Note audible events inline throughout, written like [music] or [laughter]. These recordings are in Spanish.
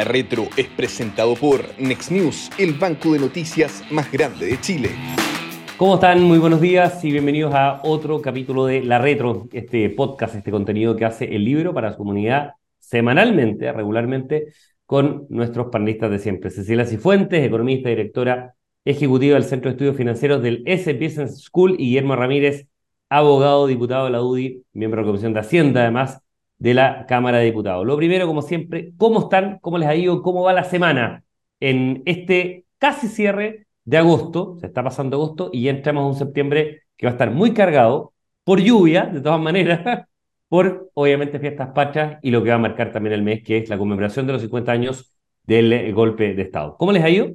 La Retro es presentado por Next News, el banco de noticias más grande de Chile. ¿Cómo están? Muy buenos días y bienvenidos a otro capítulo de La Retro, este podcast, este contenido que hace el libro para su comunidad semanalmente, regularmente, con nuestros panelistas de siempre. Cecilia Cifuentes, economista directora ejecutiva del Centro de Estudios Financieros del S Business School, y Guillermo Ramírez, abogado, diputado de la UDI, miembro de la Comisión de Hacienda, además de la Cámara de Diputados. Lo primero, como siempre, ¿cómo están? ¿Cómo les ha ido? ¿Cómo va la semana en este casi cierre de agosto? Se está pasando agosto y ya entramos a un septiembre que va a estar muy cargado por lluvia, de todas maneras, [laughs] por obviamente fiestas patrias y lo que va a marcar también el mes, que es la conmemoración de los 50 años del eh, golpe de Estado. ¿Cómo les ha ido?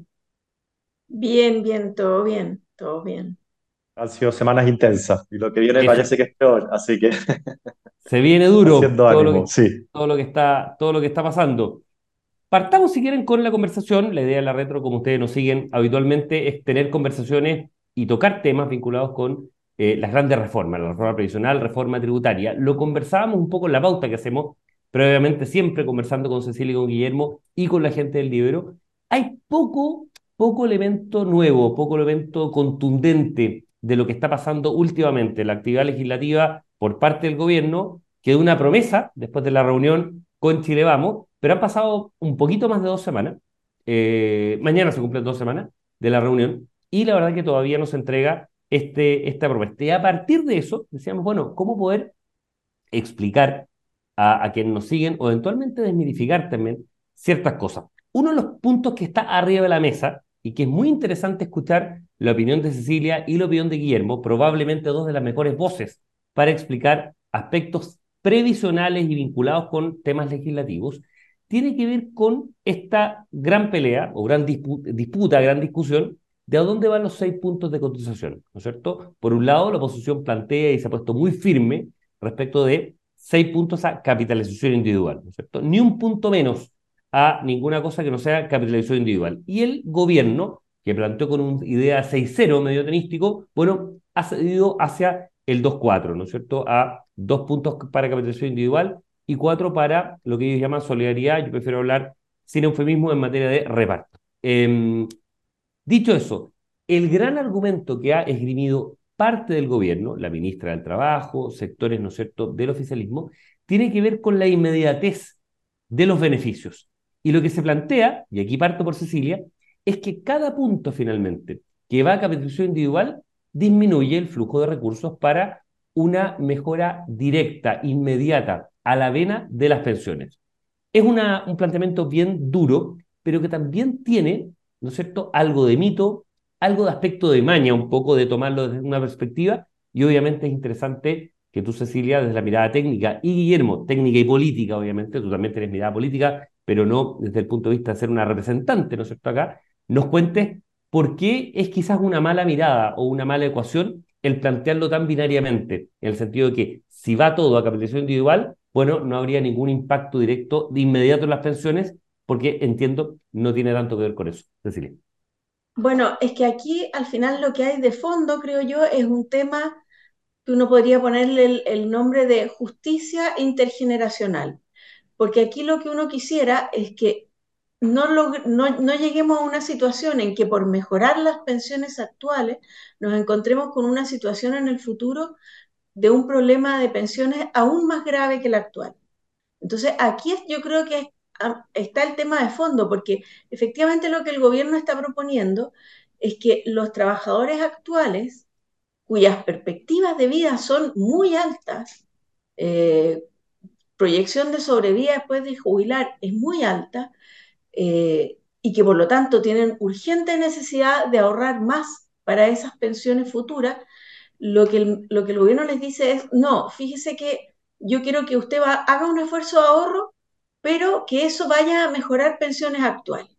Bien, bien, todo bien, todo bien. Han sido semanas intensas y lo que viene parece que es peor, así que [laughs] se viene duro todo, lo que, sí. todo, lo que, está, todo lo que está pasando. Partamos, si quieren, con la conversación. La idea de la retro, como ustedes nos siguen habitualmente, es tener conversaciones y tocar temas vinculados con eh, las grandes reformas, la reforma previsional, reforma tributaria. Lo conversábamos un poco en la pauta que hacemos, pero obviamente siempre conversando con Cecilia y con Guillermo y con la gente del libro. Hay poco, poco elemento nuevo, poco elemento contundente de lo que está pasando últimamente, la actividad legislativa por parte del gobierno, que de una promesa después de la reunión con Chile Vamos, pero han pasado un poquito más de dos semanas, eh, mañana se cumplen dos semanas de la reunión, y la verdad que todavía no se entrega este, esta promesa. Y a partir de eso, decíamos, bueno, ¿cómo poder explicar a, a quienes nos siguen o eventualmente desmitificar también ciertas cosas? Uno de los puntos que está arriba de la mesa y que es muy interesante escuchar la opinión de Cecilia y la opinión de Guillermo, probablemente dos de las mejores voces para explicar aspectos previsionales y vinculados con temas legislativos, tiene que ver con esta gran pelea o gran disputa, gran discusión de a dónde van los seis puntos de cotización, ¿no es cierto? Por un lado, la oposición plantea y se ha puesto muy firme respecto de seis puntos a capitalización individual, ¿no es cierto? Ni un punto menos a ninguna cosa que no sea capitalización individual. Y el gobierno, que planteó con una idea 6-0 medio tenístico, bueno, ha cedido hacia el 2-4, ¿no es cierto? A dos puntos para capitalización individual y cuatro para lo que ellos llaman solidaridad. Yo prefiero hablar sin eufemismo en materia de reparto. Em, dicho eso, el gran argumento que ha esgrimido parte del gobierno, la ministra del Trabajo, sectores, ¿no es cierto?, del oficialismo, tiene que ver con la inmediatez de los beneficios. Y lo que se plantea, y aquí parto por Cecilia, es que cada punto finalmente que va a capitalización individual disminuye el flujo de recursos para una mejora directa, inmediata, a la vena de las pensiones. Es un planteamiento bien duro, pero que también tiene, ¿no es cierto?, algo de mito, algo de aspecto de maña, un poco de tomarlo desde una perspectiva, y obviamente es interesante que tú, Cecilia, desde la mirada técnica, y Guillermo, técnica y política, obviamente, tú también tienes mirada política, pero no desde el punto de vista de ser una representante, ¿no es cierto?, acá, nos cuentes por qué es quizás una mala mirada o una mala ecuación el plantearlo tan binariamente, en el sentido de que si va todo a capitalización individual, bueno, no habría ningún impacto directo de inmediato en las pensiones, porque entiendo no tiene tanto que ver con eso. Cecilia. Bueno, es que aquí al final lo que hay de fondo, creo yo, es un tema que uno podría ponerle el nombre de justicia intergeneracional porque aquí lo que uno quisiera es que no, lleguemos a una situación en que por mejorar las pensiones actuales nos encontremos con una situación en el futuro de un problema de pensiones aún más grave que el actual. Entonces, aquí yo creo que ah, está el tema de fondo, porque efectivamente lo que el gobierno está proponiendo es que los trabajadores actuales, cuyas perspectivas de vida son muy altas, eh, proyección de sobrevida después de jubilar es muy alta eh, y que por lo tanto tienen urgente necesidad de ahorrar más para esas pensiones futuras, lo que el, lo que el gobierno les dice es, no, fíjese que yo quiero que usted haga un esfuerzo de ahorro, pero que eso vaya a mejorar pensiones actuales.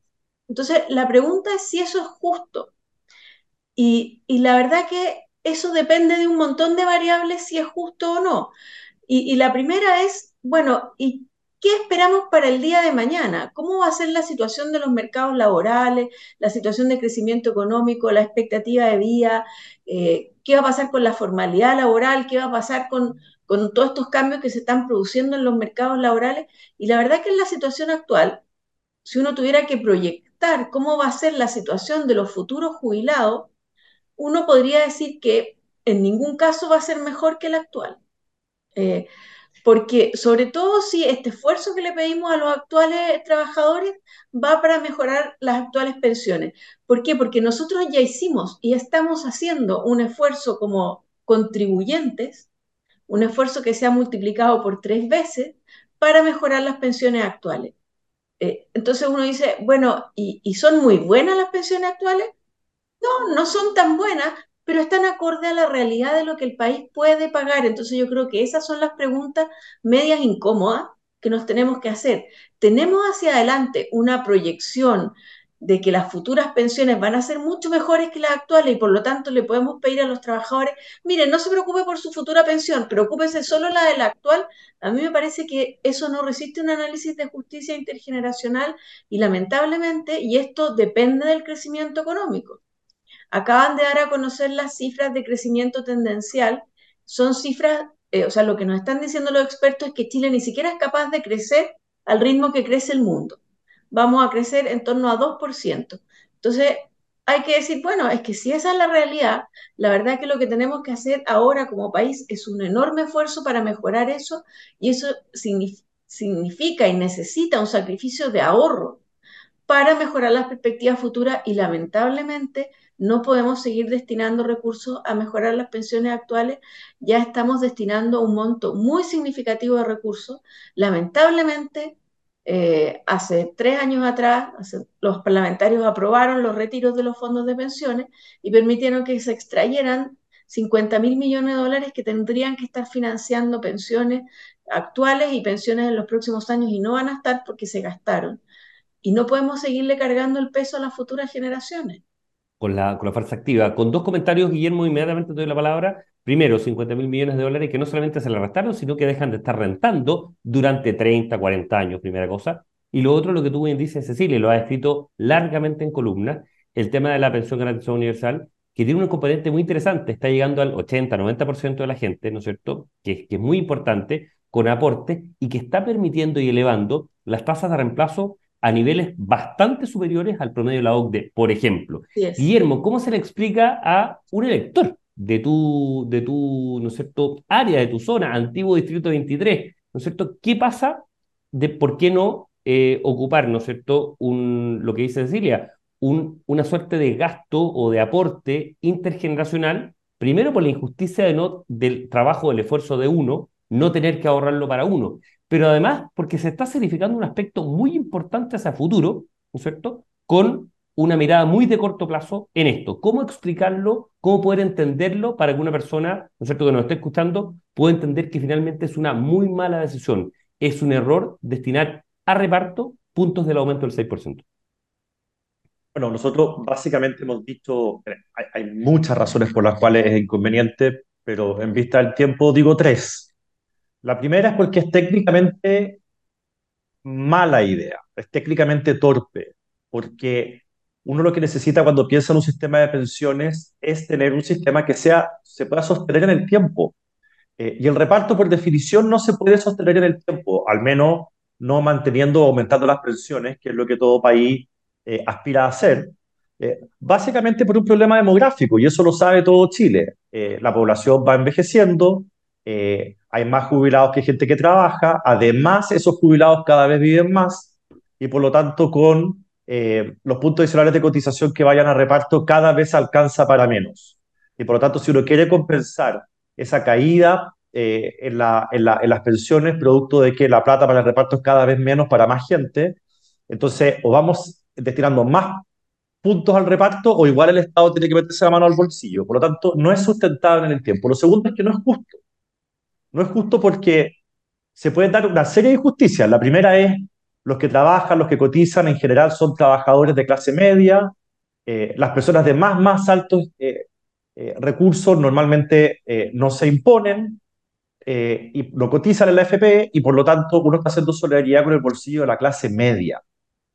Entonces, la pregunta es si eso es justo. Y, y la verdad que eso depende de un montón de variables si es justo o no. Y, y la primera es bueno, ¿y qué esperamos para el día de mañana? ¿Cómo va a ser la situación de los mercados laborales, la situación de crecimiento económico, la expectativa de vida? Eh, ¿Qué va a pasar con la formalidad laboral? ¿Qué va a pasar con, con todos estos cambios que se están produciendo en los mercados laborales? Y la verdad que en la situación actual, si uno tuviera que proyectar cómo va a ser la situación de los futuros jubilados, uno podría decir que en ningún caso va a ser mejor que el actual. Eh, porque sobre todo si este esfuerzo que le pedimos a los actuales trabajadores va para mejorar las actuales pensiones. ¿Por qué? Porque nosotros ya hicimos y estamos haciendo un esfuerzo como contribuyentes, un esfuerzo que se ha multiplicado por tres veces para mejorar las pensiones actuales. Eh, entonces uno dice, bueno, ¿y son muy buenas las pensiones actuales? No, no son tan buenas, pero están acorde a la realidad de lo que el país puede pagar. Entonces yo creo que esas son las preguntas medias incómodas que nos tenemos que hacer. ¿Tenemos hacia adelante una proyección de que las futuras pensiones van a ser mucho mejores que las actuales y por lo tanto le podemos pedir a los trabajadores, miren, no se preocupe por su futura pensión, preocúpese solo la de la actual? A mí me parece que eso no resiste un análisis de justicia intergeneracional y lamentablemente, y esto depende del crecimiento económico. Acaban de dar a conocer las cifras de crecimiento tendencial. Son cifras, eh, o sea, lo que nos están diciendo los expertos es que Chile ni siquiera es capaz de crecer al ritmo que crece el mundo. Vamos a crecer en torno a 2%. Entonces, hay que decir, bueno, es que si esa es la realidad, la verdad es que lo que tenemos que hacer ahora como país es un enorme esfuerzo para mejorar eso y eso significa y necesita un sacrificio de ahorro para mejorar las perspectivas futuras y lamentablemente no podemos seguir destinando recursos a mejorar las pensiones actuales, ya estamos destinando un monto muy significativo de recursos. Lamentablemente, eh, hace tres años atrás, los parlamentarios aprobaron los retiros de los fondos de pensiones y permitieron que se extrayeran 50 mil millones de dólares que tendrían que estar financiando pensiones actuales y pensiones en los próximos años y no van a estar porque se gastaron. Y no podemos seguirle cargando el peso a las futuras generaciones con la, con la fuerza activa. Con dos comentarios, Guillermo, inmediatamente te doy la palabra. Primero, 50 mil millones de dólares que no solamente se le arrastraron, sino que dejan de estar rentando durante 30, 40 años, primera cosa. Y lo otro, lo que tú bien dices, Cecilia, lo ha escrito largamente en columna, el tema de la pensión garantizada universal, que tiene un componente muy interesante, está llegando al 80, 90% de la gente, ¿no es cierto? Que, que es muy importante, con aporte, y que está permitiendo y elevando las tasas de reemplazo a niveles bastante superiores al promedio de la OCDE, por ejemplo. Guillermo, ¿cómo se le explica a un elector de tu, de tu, ¿no es cierto?, área, de tu zona, antiguo distrito 23, ¿no es cierto?, ¿qué pasa de por qué no eh, ocupar, ¿no es cierto?, un, lo que dice Cecilia, un, una suerte de gasto o de aporte intergeneracional, primero por la injusticia de no, del trabajo, del esfuerzo de uno, no tener que ahorrarlo para uno, pero además porque se está significando un aspecto muy importante hacia futuro, ¿no es cierto?, con una mirada muy de corto plazo en esto. ¿Cómo explicarlo? ¿Cómo poder entenderlo para que una persona, ¿no es cierto?, que nos esté escuchando, pueda entender que finalmente es una muy mala decisión. Es un error destinar a reparto puntos del aumento del 6%. Bueno, nosotros básicamente hemos visto, hay, hay muchas razones por las cuales es inconveniente, pero en vista del tiempo digo tres. La primera es porque es técnicamente mala idea, es técnicamente torpe, porque uno lo que necesita cuando piensa en un sistema de pensiones es tener un sistema que sea, se pueda sostener en el tiempo. Eh, y el reparto, por definición, no se puede sostener en el tiempo, al menos no manteniendo o aumentando las pensiones, que es lo que todo país eh, aspira a hacer. Eh, básicamente por un problema demográfico, y eso lo sabe todo Chile. la población va envejeciendo, hay más jubilados que gente que trabaja, además esos jubilados cada vez viven más y por lo tanto con eh, los puntos adicionales de cotización que vayan a reparto cada vez alcanza para menos. Y por lo tanto, si uno quiere compensar esa caída eh, en, en, las pensiones, producto de que la plata para el reparto es cada vez menos para más gente, entonces o vamos destinando más puntos al reparto o igual el Estado tiene que meterse la mano al bolsillo. Por lo tanto, no es sustentable en el tiempo. Lo segundo es que no es justo. No es justo porque se puede dar una serie de injusticias. La primera es los que trabajan, los que cotizan, en general son trabajadores de clase media, eh, las personas de más, altos eh, eh, recursos normalmente no se imponen y no cotizan en la FP y por lo tanto uno está haciendo solidaridad con el bolsillo de la clase media.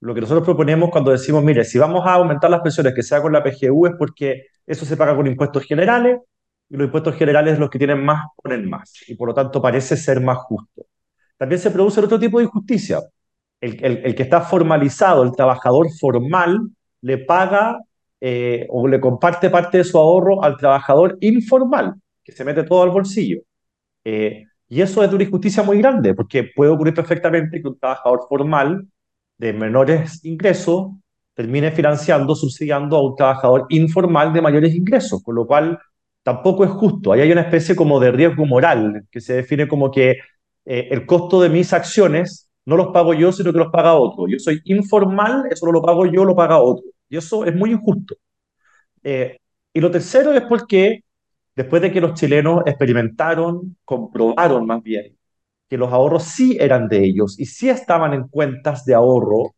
Lo que nosotros proponemos cuando decimos, mire, si vamos a aumentar las pensiones que sea con la PGU es porque eso se paga con impuestos generales y los impuestos generales los que tienen más ponen más, y por lo tanto parece ser más justo. También se produce otro tipo de injusticia. el, que está formalizado, el trabajador formal, le paga eh, o le comparte parte de su ahorro al trabajador informal, que se mete todo al bolsillo. Eh, y eso es una injusticia muy grande, porque puede ocurrir perfectamente que un trabajador formal de menores ingresos termine financiando, subsidiando a un trabajador informal de mayores ingresos, con lo cual tampoco es justo. Ahí hay una especie como de riesgo moral, que se define como que eh, el costo de mis acciones no los pago yo, sino que los paga otro. Yo soy informal, eso no lo pago yo, lo paga otro. Y eso es muy injusto. Eh, y lo tercero es porque después de que los chilenos experimentaron, comprobaron más bien, que los ahorros sí eran de ellos y sí estaban en cuentas de ahorro,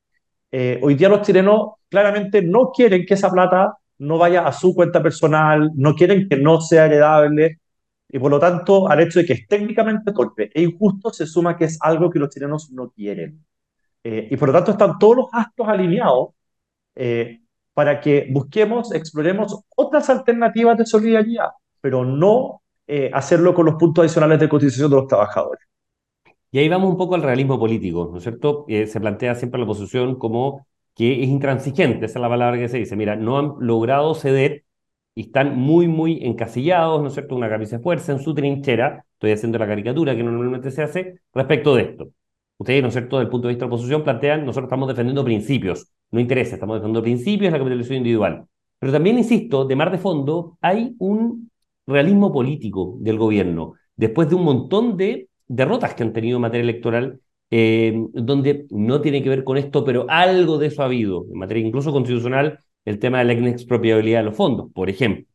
eh, hoy día los chilenos claramente no quieren que esa plata no vaya a su cuenta personal, no quieren que no sea heredable, y por lo tanto, al hecho de que es técnicamente torpe e injusto, se suma que es algo que los chilenos no quieren. Eh, y por lo tanto, están todos los actos alineados eh, para que busquemos, exploremos otras alternativas de solidaridad, pero no eh, hacerlo con los puntos adicionales de cotización de los trabajadores. Y ahí vamos un poco al realismo político, ¿no es cierto? se plantea siempre la oposición como que es intransigente, esa es la palabra que se dice. Mira, no han logrado ceder y están muy, muy encasillados, ¿no es cierto? Una camisa de fuerza en su trinchera. Estoy haciendo la caricatura que normalmente se hace respecto de esto. Ustedes, ¿no es cierto?, desde el punto de vista de la oposición, plantean, nosotros estamos defendiendo principios, no interesa, estamos defendiendo principios, la capitalización individual. Pero también, insisto, de mar de fondo, hay un realismo político del gobierno, después de un montón de derrotas que han tenido en materia electoral, eh, donde no tiene que ver con esto, pero algo de eso ha habido, en materia incluso constitucional, el tema de la inexpropiabilidad de los fondos, por ejemplo.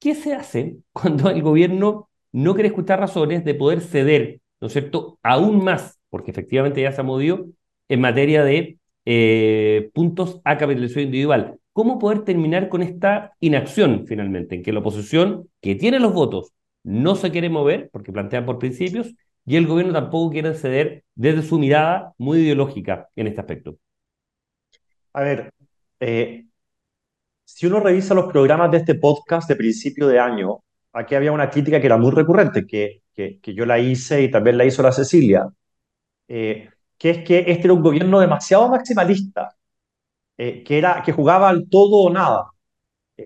¿Qué se hace [laughs] cuando el gobierno no quiere escuchar razones de poder ceder, ¿no es cierto?, aún más, porque efectivamente ya se ha movido en materia de eh, puntos a capitalización individual. ¿Cómo poder terminar con esta inacción finalmente, en que la oposición, que tiene los votos, no se quiere mover, porque plantean por principios, y el gobierno tampoco quiere ceder desde su mirada muy ideológica en este aspecto? A ver, eh, si uno revisa los programas de este podcast de principio de año, aquí había una crítica que era muy recurrente, que, que, yo la hice y también la hizo la Cecilia, eh, que es que este era un gobierno demasiado maximalista, eh, que, era, que jugaba al todo o nada.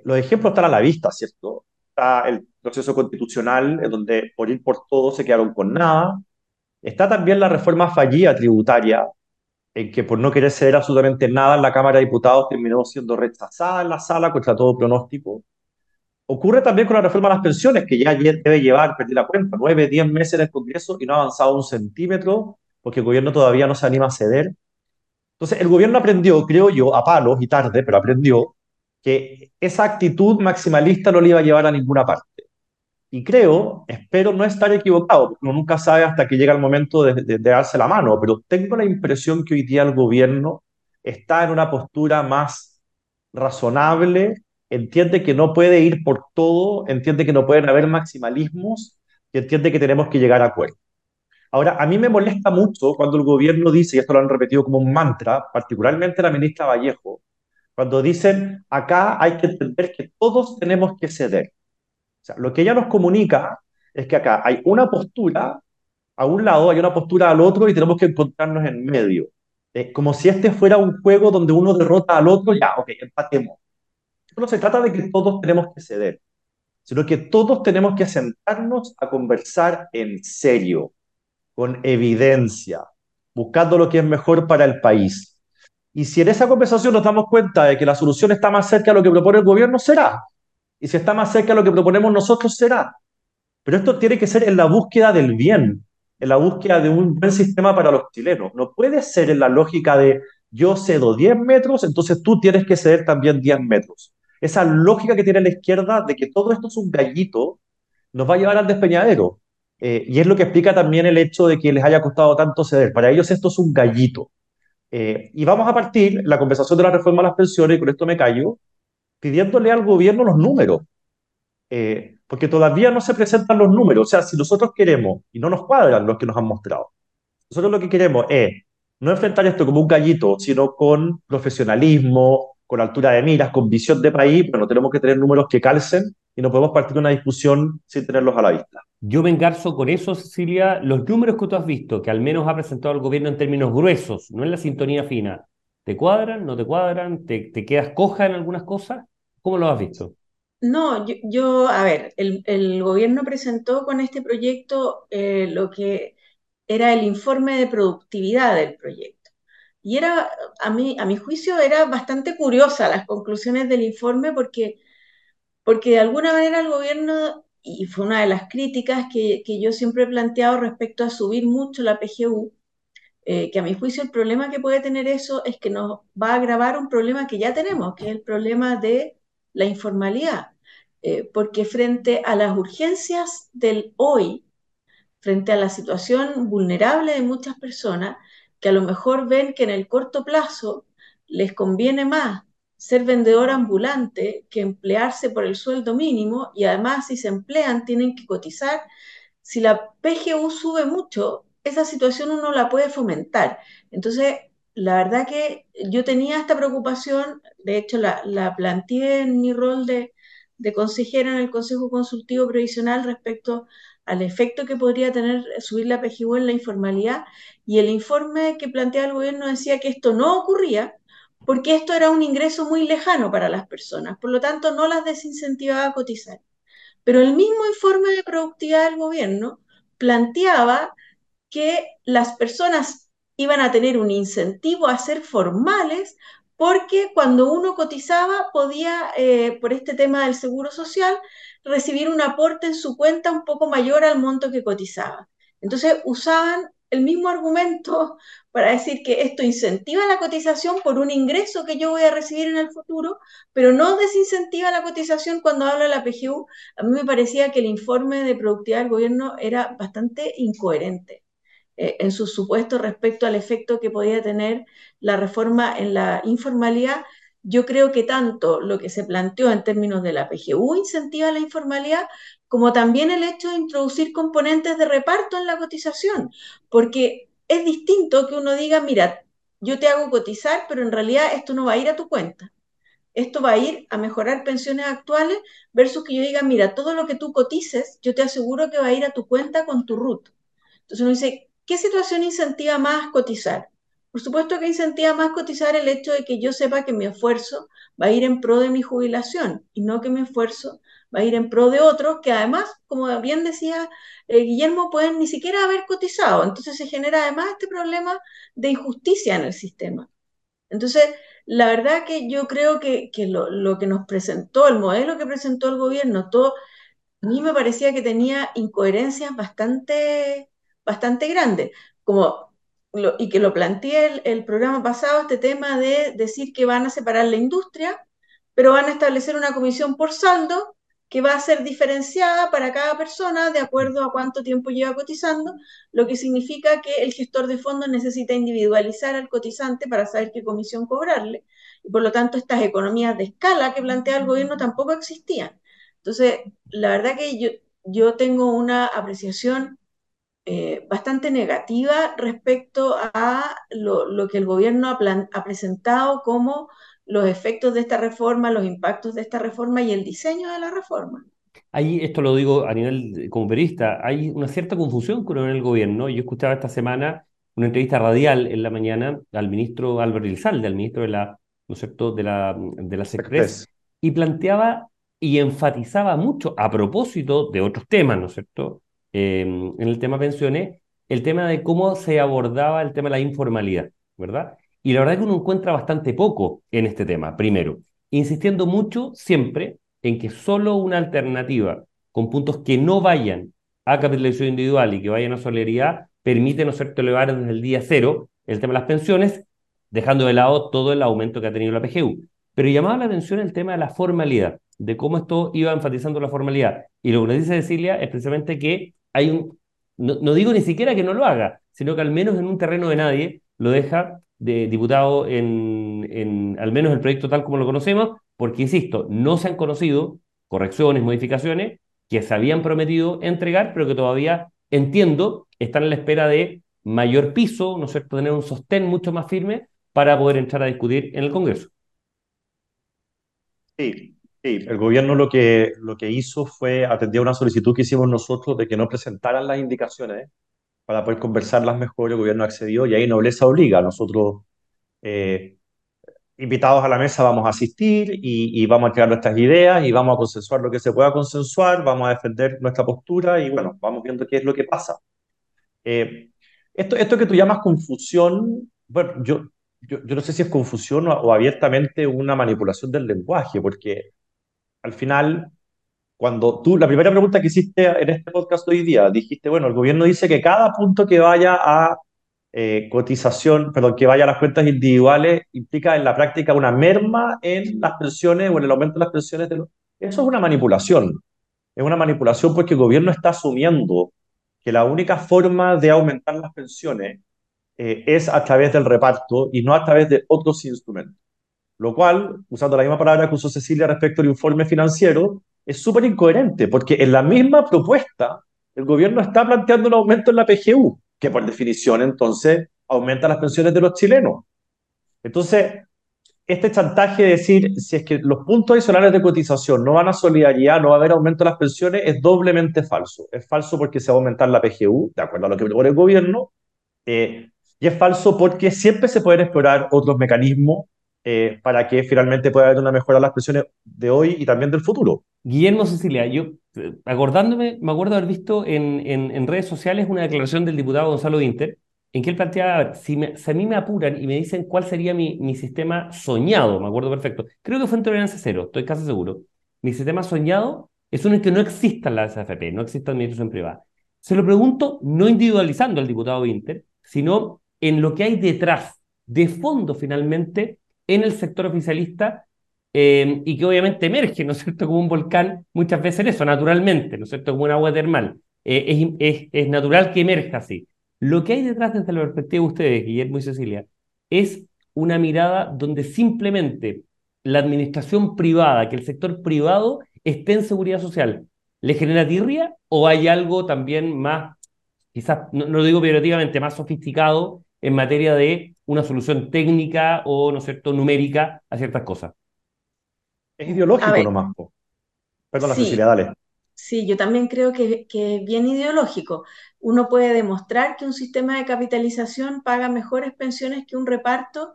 Los ejemplos están a la vista, ¿cierto? Está el proceso constitucional, donde por ir por todo se quedaron con nada. Está también la reforma fallida tributaria, en que por no querer ceder absolutamente nada en la Cámara de Diputados terminó siendo rechazada en la sala contra todo pronóstico. Ocurre también con la reforma de las pensiones, que ya debe llevar, perdí la cuenta, nueve, diez meses en el Congreso y no ha avanzado un centímetro porque el gobierno todavía no se anima a ceder. Entonces, el gobierno aprendió, creo yo, a palos y tarde, pero aprendió que esa actitud maximalista no le iba a llevar a ninguna parte. Y creo, espero no estar equivocado, porque uno nunca sabe hasta que llega el momento de, darse la mano, pero tengo la impresión que hoy día el gobierno está en una postura más razonable, entiende que no puede ir por todo, entiende que no pueden haber maximalismos y entiende que tenemos que llegar a acuerdos. Ahora, a mí me molesta mucho cuando el gobierno dice, y esto lo han repetido como un mantra, particularmente la ministra Vallejo, cuando dicen, acá hay que entender que todos tenemos que ceder. O sea, lo que ella nos comunica es que acá hay una postura a un lado, hay una postura al otro y tenemos que encontrarnos en medio. como si este fuera un juego donde uno derrota al otro, ya, ok, empatemos. No se trata de que todos tenemos que ceder, sino que todos tenemos que sentarnos a conversar en serio, con evidencia, buscando lo que es mejor para el país. Y si en esa conversación nos damos cuenta de que la solución está más cerca de lo que propone el gobierno, será. Y si está más cerca de lo que proponemos nosotros, será. Pero esto tiene que ser en la búsqueda del bien, en la búsqueda de un buen sistema para los chilenos. No puede ser en la lógica de yo cedo 10 metros, entonces tú tienes que ceder también 10 metros. Esa lógica que tiene la izquierda de que todo esto es un gallito nos va a llevar al despeñadero. Eh, y es lo que explica también el hecho de que les haya costado tanto ceder. Para ellos esto es un gallito. Eh, y vamos a partir la conversación de la reforma a las pensiones, y con esto me callo, pidiéndole al gobierno los números, eh, porque todavía no se presentan los números. O sea, si nosotros queremos, y no nos cuadran los que nos han mostrado, nosotros lo que queremos es no enfrentar esto como un gallito, sino con profesionalismo, con altura de miras, con visión de país, pero no tenemos que tener números que calcen. Y no podemos partir de una discusión sin tenerlos a la vista. Yo me engarzo con eso, Cecilia. Los números que tú has visto, que al menos ha presentado el gobierno en términos gruesos, no en la sintonía fina, ¿te cuadran? ¿No te cuadran? ¿Te, te quedas coja en algunas cosas? ¿Cómo lo has visto? No, yo, a ver, el, gobierno presentó con este proyecto eh, lo que era el informe de productividad del proyecto. Y era, a mí, a mi juicio, era bastante curiosa las conclusiones del informe porque, porque de alguna manera el gobierno, y fue una de las críticas que, yo siempre he planteado respecto a subir mucho la PGU, eh, que a mi juicio el problema que puede tener eso es que nos va a agravar un problema que ya tenemos, que es el problema de la informalidad. Eh, porque frente a las urgencias del hoy, frente a la situación vulnerable de muchas personas, que a lo mejor ven que en el corto plazo les conviene más ser vendedor ambulante que emplearse por el sueldo mínimo y además si se emplean tienen que cotizar. Si la PGU sube mucho, esa situación uno la puede fomentar. Entonces, la verdad que yo tenía esta preocupación, de hecho la, la planteé en mi rol de, de consejera en el Consejo Consultivo Previsional respecto al efecto que podría tener subir la PGU en la informalidad y el informe que plantea el gobierno decía que esto no ocurría porque esto era un ingreso muy lejano para las personas, por lo tanto no las desincentivaba a cotizar. Pero el mismo informe de productividad del gobierno planteaba que las personas iban a tener un incentivo a ser formales porque cuando uno cotizaba podía, eh, por este tema del seguro social, recibir un aporte en su cuenta un poco mayor al monto que cotizaba. Entonces usaban el mismo argumento para decir que esto incentiva la cotización por un ingreso que yo voy a recibir en el futuro, pero no desincentiva la cotización cuando habla la PGU. A mí me parecía que el informe de productividad del gobierno era bastante incoherente. Eh, en sus supuestos respecto al efecto que podía tener la reforma en la informalidad. Yo creo que tanto lo que se planteó en términos de la PGU incentiva la informalidad, como también el hecho de introducir componentes de reparto en la cotización, porque es distinto que uno diga, mira, yo te hago cotizar, pero en realidad esto no va a ir a tu cuenta. Esto va a ir a mejorar pensiones actuales versus que yo diga, mira, todo lo que tú cotices, yo te aseguro que va a ir a tu cuenta con tu RUT. Entonces uno dice, ¿Qué situación incentiva más cotizar? Por supuesto que incentiva más cotizar el hecho de que yo sepa que mi esfuerzo va a ir en pro de mi jubilación y no que mi esfuerzo va a ir en pro de otros que además, como bien decía eh, Guillermo, pueden ni siquiera haber cotizado. Entonces se genera además este problema de injusticia en el sistema. Entonces, la verdad que yo creo que, lo, lo, que nos presentó, el modelo que presentó el gobierno, todo, a mí me parecía que tenía incoherencias bastante bastante grande, como y que lo planteé el, programa pasado, este tema de decir que van a separar la industria, pero van a establecer una comisión por saldo que va a ser diferenciada para cada persona de acuerdo a cuánto tiempo lleva cotizando, lo que significa que el gestor de fondos necesita individualizar al cotizante para saber qué comisión cobrarle. Y por lo tanto, estas economías de escala que plantea el gobierno tampoco existían. Entonces, la verdad que yo, yo tengo una apreciación eh, bastante negativa respecto a lo, que el gobierno ha, presentado como los efectos de esta reforma, los impactos de esta reforma y el diseño de la reforma. Ahí, esto lo digo a nivel como periodista, hay una cierta confusión con el gobierno. Yo escuchaba esta semana una entrevista radial en la mañana al ministro Álvaro Ilzalde, al ministro de la, ¿no es cierto?, de la, de la Secres, y planteaba y enfatizaba mucho a propósito de otros temas, ¿no es cierto?, Em, en el tema pensiones, el tema de cómo se abordaba el tema de la informalidad, ¿verdad? Y la verdad es que uno encuentra bastante poco en este tema. Primero, insistiendo mucho siempre en que solo una alternativa con puntos que no vayan a capitalización individual y que vayan a solidaridad permite, ¿no es elevar desde el día cero el tema de las pensiones, dejando de lado todo el aumento que ha tenido la PGU. Pero llamaba la atención el tema de la formalidad, de cómo esto iba enfatizando la formalidad. Y lo que nos dice Cecilia es precisamente que hay un, no, digo ni siquiera que no lo haga, sino que al menos en un terreno de nadie lo deja de diputado en, en al menos el proyecto tal como lo conocemos, porque, insisto, no se han conocido correcciones, modificaciones que se habían prometido entregar, pero que todavía, entiendo, están en la espera de mayor piso, ¿no es cierto?, tener un sostén mucho más firme para poder entrar a discutir en el Congreso. Sí, Sí, el gobierno lo que, lo que hizo fue atender una solicitud que hicimos nosotros de que no presentaran las indicaciones para poder conversarlas mejor. El gobierno accedió y ahí nobleza obliga. Nosotros, eh, invitados a la mesa, vamos a asistir y, vamos a crear nuestras ideas y vamos a consensuar lo que se pueda consensuar, vamos a defender nuestra postura y bueno, vamos viendo qué es lo que pasa. Eh, esto, esto que tú llamas confusión, bueno, yo, yo, no sé si es confusión o, abiertamente una manipulación del lenguaje, porque al final, cuando tú, la primera pregunta que hiciste en este podcast hoy día, dijiste, bueno, el gobierno dice que cada punto que vaya a eh, cotización, perdón, que vaya a las cuentas individuales implica en la práctica una merma en las pensiones o en el aumento de las pensiones. De los... Eso es una manipulación. Es una manipulación porque el gobierno está asumiendo que la única forma de aumentar las pensiones eh, es a través del reparto y no a través de otros instrumentos. Lo cual, usando la misma palabra que usó Cecilia respecto al informe financiero, es súper incoherente, porque en la misma propuesta el gobierno está planteando un aumento en la PGU, que por definición entonces aumenta las pensiones de los chilenos. Entonces, este chantaje de decir si es que los puntos adicionales de cotización no van a solidaridad, no va a haber aumento de las pensiones, es doblemente falso. Es falso porque se va a aumentar la PGU, de acuerdo a lo que propone el gobierno, eh, y es falso porque siempre se pueden explorar otros mecanismos eh, para que finalmente pueda haber una mejora de las pensiones de hoy y también del futuro. Guillermo Cecilia, yo eh, acordándome, me acuerdo haber visto en, en, redes sociales una declaración del diputado Gonzalo Inter en que él planteaba, si, si, a mí me apuran y me dicen cuál sería mi, mi sistema soñado, me acuerdo perfecto, creo que fue en tolerancia cero, estoy casi seguro, mi sistema soñado es uno en que no exista la SFP, no exista administración privada. Se lo pregunto no individualizando al diputado Inter, sino en lo que hay detrás, de fondo finalmente, en el sector oficialista eh, y que obviamente emerge, ¿no es cierto?, como un volcán muchas veces eso, naturalmente, ¿no es cierto?, como un agua termal. Eh, es, es, es, natural que emerja así. Lo que hay detrás desde la perspectiva de ustedes, Guillermo y Cecilia, es una mirada donde simplemente la administración privada, que el sector privado esté en seguridad social, ¿le genera tirria o hay algo también más, quizás, no, no lo digo peyorativamente, más sofisticado en materia de una solución técnica o, ¿no es cierto?, numérica a ciertas cosas. Es ideológico nomás. Perdón, sí, Cecilia, dale. Sí, yo también creo que, que, es bien ideológico. Uno puede demostrar que un sistema de capitalización paga mejores pensiones que un reparto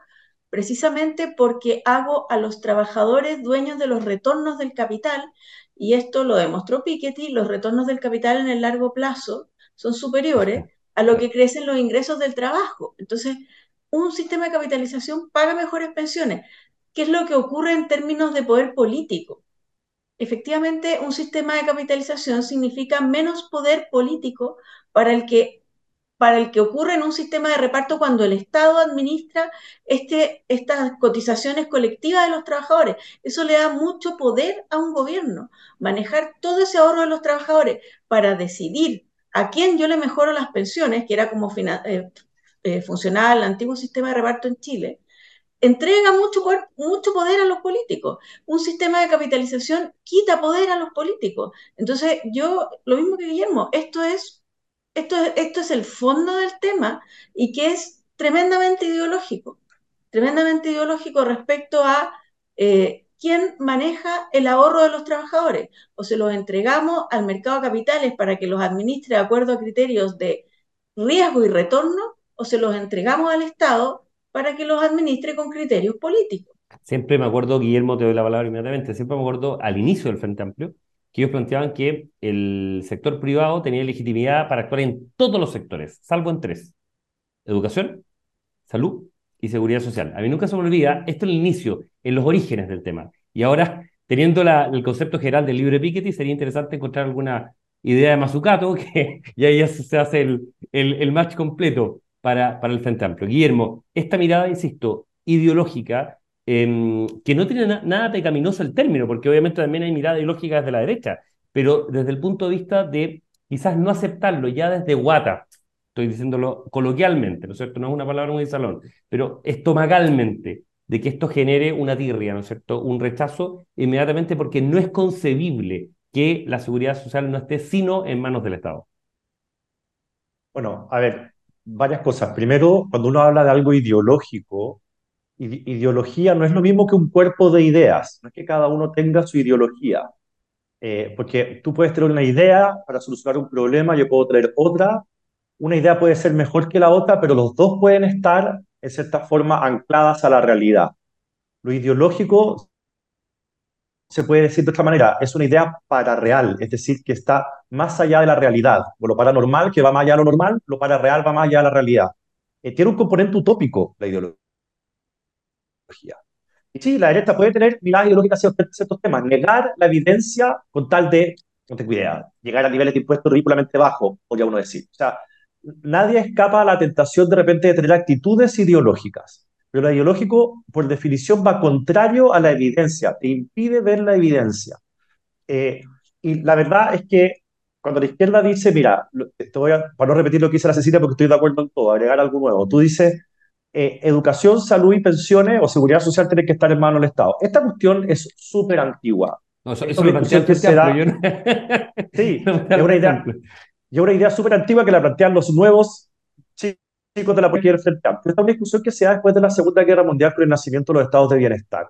precisamente porque hago a los trabajadores dueños de los retornos del capital, y esto lo demostró Piketty, los retornos del capital en el largo plazo son superiores a lo que crecen los ingresos del trabajo. Entonces, un sistema de capitalización paga mejores pensiones. ¿Qué es lo que ocurre en términos de poder político? Efectivamente, un sistema de capitalización significa menos poder político para el que para el que ocurre en un sistema de reparto cuando el Estado administra este, estas cotizaciones colectivas de los trabajadores. Eso le da mucho poder a un gobierno, manejar todo ese ahorro de los trabajadores para decidir a quién yo le mejoro las pensiones, que era como eh, eh, funcionaba el antiguo sistema de reparto en Chile, entrega mucho poder, mucho poder a los políticos. Un sistema de capitalización quita poder a los políticos. Entonces, yo, lo mismo que Guillermo, esto es, esto, esto es el fondo del tema y que es tremendamente ideológico, tremendamente ideológico respecto a eh, quién maneja el ahorro de los trabajadores. O se los entregamos al mercado de capitales para que los administre de acuerdo a criterios de riesgo y retorno, o se los entregamos al Estado para que los administre con criterios políticos. Siempre me acuerdo, Guillermo, te doy la palabra inmediatamente, siempre me acuerdo al inicio del Frente Amplio, que ellos planteaban que el sector privado tenía legitimidad para actuar en todos los sectores, salvo en tres. Educación, salud y seguridad social. A mí nunca se me olvida, esto es el inicio, en los orígenes del tema. Y ahora, teniendo el concepto general del libre Piketty, sería interesante encontrar alguna idea de Mazzucato, [laughs] que ya, ya se hace el, el, match completo para, para el Frente Amplio. Guillermo, esta mirada, insisto, ideológica, em, que no tiene nada pecaminoso el término, porque obviamente también hay mirada ideológica desde la derecha, pero desde el punto de vista de quizás no aceptarlo ya desde Guata, estoy diciéndolo coloquialmente, ¿no es cierto? No es una palabra muy de salón, pero estomacalmente, de que esto genere una tirria, ¿no es cierto? Un rechazo inmediatamente porque no es concebible que la seguridad social no esté sino en manos del Estado. Bueno, a ver, varias cosas. Primero, cuando uno habla de algo ideológico, ideología no es lo mismo que un cuerpo de ideas, no es que cada uno tenga su ideología, eh, porque tú puedes tener una idea para solucionar un problema, yo puedo traer otra, una idea puede ser mejor que la otra, pero los dos pueden estar en cierta forma ancladas a la realidad. Lo ideológico se puede decir de otra manera, es una idea parareal, es decir, que está más allá de la realidad. O lo paranormal, que va más allá de lo normal, lo parareal va más allá de la realidad. Eh, tiene un componente utópico la ideología. Y sí, la derecha puede tener miradas ideológicas hacia ciertos temas, negar la evidencia con tal de, no tengo idea, llegar a niveles de impuestos ridículamente bajos, podría uno decir. O sea, nadie escapa a la tentación de repente de tener actitudes ideológicas pero lo ideológico, por definición, va contrario a la evidencia, te impide ver la evidencia. Eh, y la verdad es que cuando la izquierda dice, mira, voy a, para no repetir lo que dice la Cecilia porque estoy de acuerdo en todo, agregar algo nuevo, tú dices, eh, educación, salud y pensiones o seguridad social tienen que estar en manos del Estado. Esta cuestión es súper antigua. No, eso, eso lo que se da... Sí, [laughs] es una idea, es una idea súper antigua que la plantean los nuevos de la política frente Esta es una discusión que se da después de la Segunda Guerra Mundial con el nacimiento de los estados de bienestar.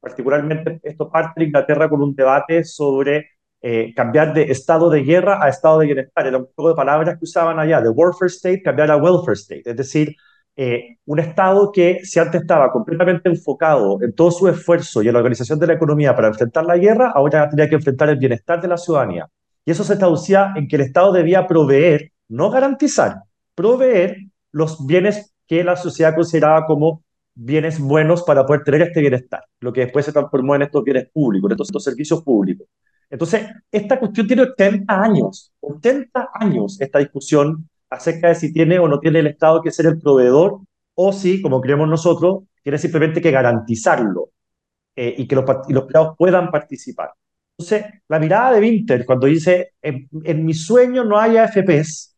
Particularmente, esto parte de Inglaterra con un debate sobre eh, cambiar de estado de guerra a estado de bienestar. Era un juego de palabras que usaban allá, de warfare state, cambiar a welfare state. Es decir, eh, un estado que si antes estaba completamente enfocado en todo su esfuerzo y en la organización de la economía para enfrentar la guerra, ahora tenía que enfrentar el bienestar de la ciudadanía. Y eso se traducía en que el Estado debía proveer, no garantizar, proveer los bienes que la sociedad consideraba como bienes buenos para poder tener este bienestar, lo que después se transformó en estos bienes públicos, en estos, servicios públicos. Entonces, esta cuestión tiene 80 años, 80 años esta discusión acerca de si tiene o no tiene el Estado que ser el proveedor o si, como creemos nosotros, tiene simplemente que garantizarlo eh, y que los, y los puedan participar. Entonces, la mirada de Winter, cuando dice, en, en mi sueño no hay AFPs,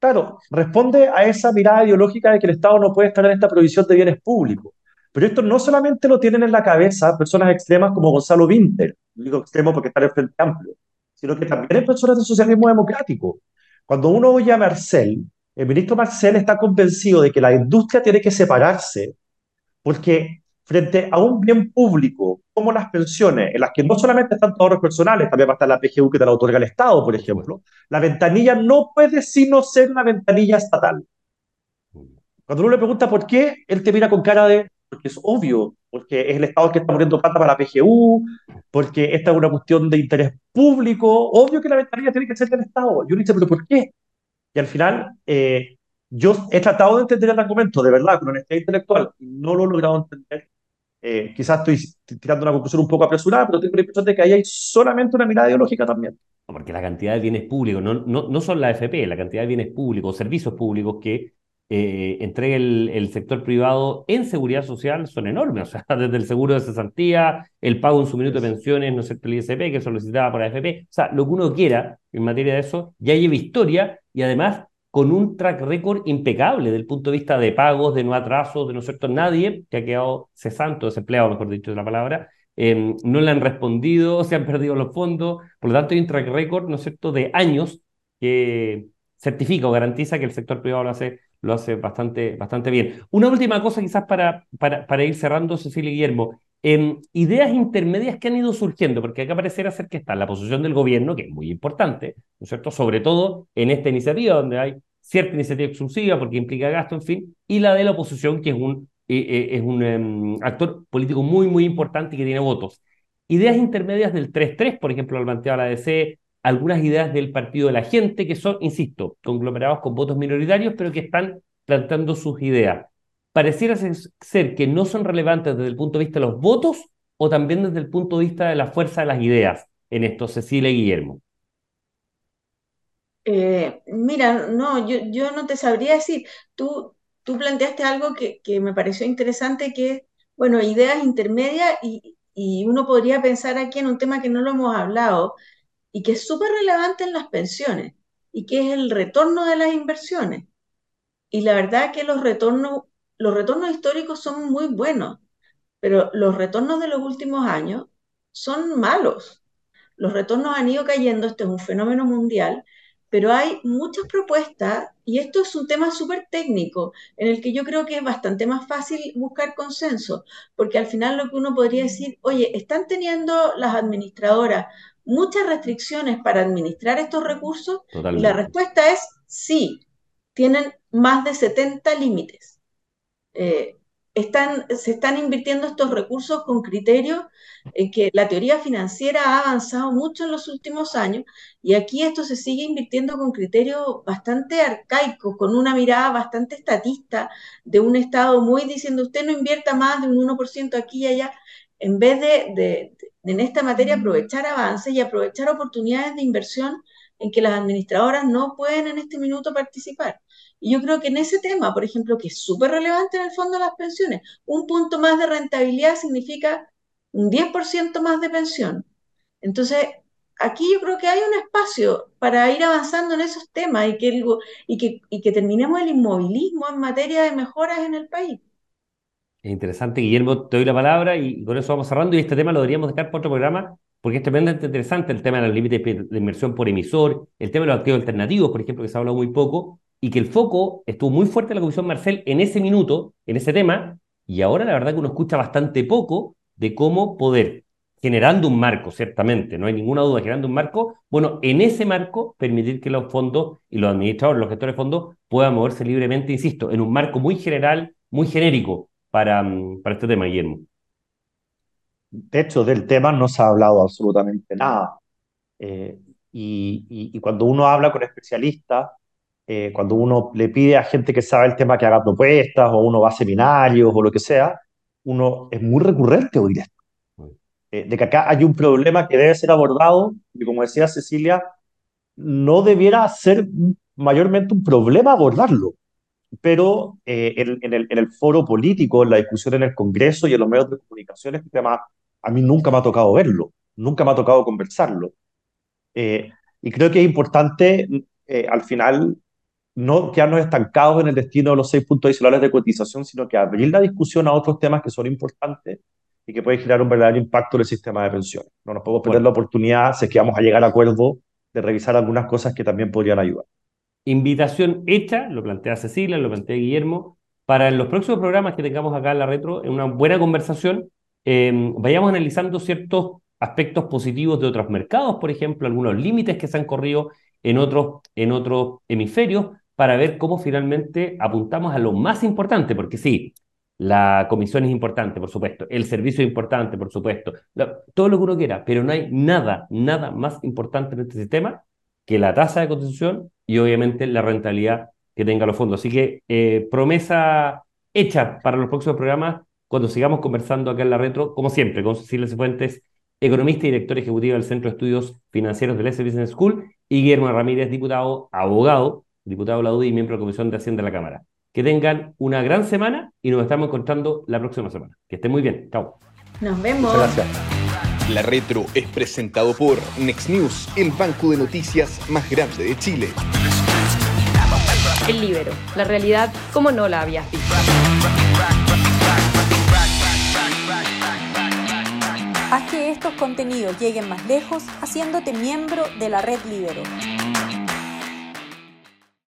Claro, responde a esa mirada ideológica de que el Estado no puede estar en esta provisión de bienes públicos. Pero esto no solamente lo tienen en la cabeza personas extremas como Gonzalo Winter, digo extremo porque está en el Frente Amplio, sino que también hay personas del socialismo democrático. Cuando uno oye a Marcel, el ministro Marcel está convencido de que la industria tiene que separarse porque frente a un bien público como las pensiones, en las que no solamente están todos los personales, también va a estar la PGU que te la otorga el Estado, por ejemplo, la ventanilla no puede sino ser una ventanilla estatal. Cuando uno le pregunta por qué, él te mira con cara de, porque es obvio, porque es el Estado el que está poniendo plata para la PGU, porque esta es una cuestión de interés público, obvio que la ventanilla tiene que ser del Estado. Yo le dice, pero ¿por qué? Y al final, eh, yo he tratado de entender el argumento, de verdad, con honestidad intelectual, y no lo he logrado entender eh, quizás estoy tirando una conclusión un poco apresurada, pero tengo la impresión de que ahí hay solamente una mirada ideológica también. Porque la cantidad de bienes públicos, no, no, no son la FP, la cantidad de bienes públicos, servicios públicos que eh, entrega el, sector privado en seguridad social son enormes. O sea, [laughs] desde el seguro de cesantía, el pago en su minuto de pensiones, no sé, el ISP que solicitaba por AFP. O sea, lo que uno quiera en materia de eso ya lleva historia y además con un track record impecable desde el punto de vista de pagos, de no atrasos, de no cierto, nadie que ha quedado cesante, desempleado, mejor dicho de la palabra, em, no le han respondido, [laughs] se han perdido los fondos, por lo tanto hay un track record, ¿no es cierto?, de años que certifica o garantiza que el sector privado lo hace, lo hace bastante, bastante bien. Una última cosa quizás para, para, para ir cerrando, Cecilia Guillermo, en ideas intermedias que han ido surgiendo, porque acá pareciera ser que está la posición del gobierno, que es muy importante, ¿no es cierto? Sobre todo en esta iniciativa, donde hay cierta iniciativa exclusiva porque implica gasto, en fin, y la de la oposición, que es un, eh, eh, es un em, actor político muy, muy importante y que tiene votos. Ideas intermedias del 3-3, por ejemplo, lo planteaba la DC, algunas ideas del Partido de la Gente, que son, insisto, conglomerados con votos minoritarios, pero que están planteando sus ideas. Pareciera ser que no son relevantes desde el punto de vista de los votos o también desde el punto de vista de la fuerza de las ideas en esto, Cecilia y Guillermo. Eh, mira, no, yo, yo, no te sabría decir. Tú, tú planteaste algo que, me pareció interesante, que, bueno, ideas intermedias y, y, uno podría pensar aquí en un tema que no lo hemos hablado y que es súper relevante en las pensiones y que es el retorno de las inversiones. Y la verdad que los retornos, los retornos históricos son muy buenos, pero los retornos de los últimos años son malos. Los retornos han ido cayendo, este es un fenómeno mundial, pero hay muchas propuestas y esto es un tema súper técnico en el que yo creo que es bastante más fácil buscar consenso, porque al final lo que uno podría decir, oye, están teniendo las administradoras muchas restricciones para administrar estos recursos y la respuesta es sí, tienen más de 70 límites. Eh, están, se están invirtiendo estos recursos con criterios en que la teoría financiera ha avanzado mucho en los últimos años y aquí esto se sigue invirtiendo con criterios bastante arcaicos, con una mirada bastante estatista de un Estado muy diciendo usted no invierta más de un 1% aquí y allá, en vez de, de, en esta materia aprovechar avances y aprovechar oportunidades de inversión en que las administradoras no pueden en este minuto participar. Y yo creo que en ese tema, por ejemplo, que es súper relevante en el fondo de las pensiones, un punto más de rentabilidad significa un 10% más de pensión. Entonces, aquí yo creo que hay un espacio para ir avanzando en esos temas y que, terminemos el inmovilismo en materia de mejoras en el país. Es interesante, Guillermo, te doy la palabra y con eso vamos cerrando. Y este tema lo deberíamos dejar para otro programa porque es tremendamente interesante el tema de los límites de inversión por emisor, el tema de los activos alternativos, por ejemplo, que se ha hablado muy poco, y que el foco estuvo muy fuerte en la Comisión Marcel en ese minuto, en ese tema, y ahora la verdad que uno escucha bastante poco de cómo poder, generando un marco, ciertamente, no hay ninguna duda, generando un marco, bueno, en ese marco permitir que los fondos y los administradores, los gestores de fondos puedan moverse libremente, insisto, en un marco muy general, muy genérico para, mm, para este tema, Guillermo. De hecho, del tema no se ha hablado absolutamente nada. Eh, y, y, cuando uno habla con especialistas, eh, cuando uno le pide a gente que sabe el tema que haga propuestas o uno va a seminarios o lo que sea, uno es muy recurrente oír esto. Eh, de que acá hay un problema que debe ser abordado y como decía Cecilia, no debiera ser mayormente un problema abordarlo, pero eh, en, el, en, el, foro político, en la discusión en el Congreso y en los medios de comunicación, este tema a mí nunca me ha tocado verlo, nunca me ha tocado conversarlo. y creo que es importante al final no quedarnos estancados en el destino de los seis puntos adicionales de cotización, sino que abrir la discusión a otros temas que son importantes y que pueden generar un verdadero impacto en el sistema de pensiones. No nos podemos perder la oportunidad, si es que vamos a llegar a acuerdo, de revisar algunas cosas que también podrían ayudar. Invitación hecha, lo plantea Cecilia, lo plantea Guillermo, para los próximos programas que tengamos acá en la retro, en una buena conversación, eh, vayamos analizando ciertos aspectos positivos de otros mercados, por ejemplo, algunos límites que se han corrido en otros, en otros hemisferios, para ver cómo finalmente apuntamos a lo más importante, porque sí, la comisión es importante, por supuesto, el servicio es importante, por supuesto, todo lo que uno quiera, pero no hay nada, nada más importante en este sistema que la tasa de constitución y obviamente la rentabilidad que tenga los fondos. Así que eh, promesa hecha para los próximos programas cuando sigamos conversando acá en la retro, como siempre, con Cecilia Cifuentes, economista y director ejecutivo del Centro de Estudios Financieros del S Business School, y Guillermo Ramírez, diputado, abogado diputado Laudi y miembro de la Comisión de Hacienda de la Cámara. Que tengan una gran semana y nos estamos encontrando la próxima semana. Que estén muy bien. Chao. Nos vemos. gracias. La Retro es presentado por Next News, el banco de noticias más grande de Chile. El Libero, la realidad como no la habías visto. Haz que estos contenidos lleguen más lejos haciéndote miembro de la red Libero.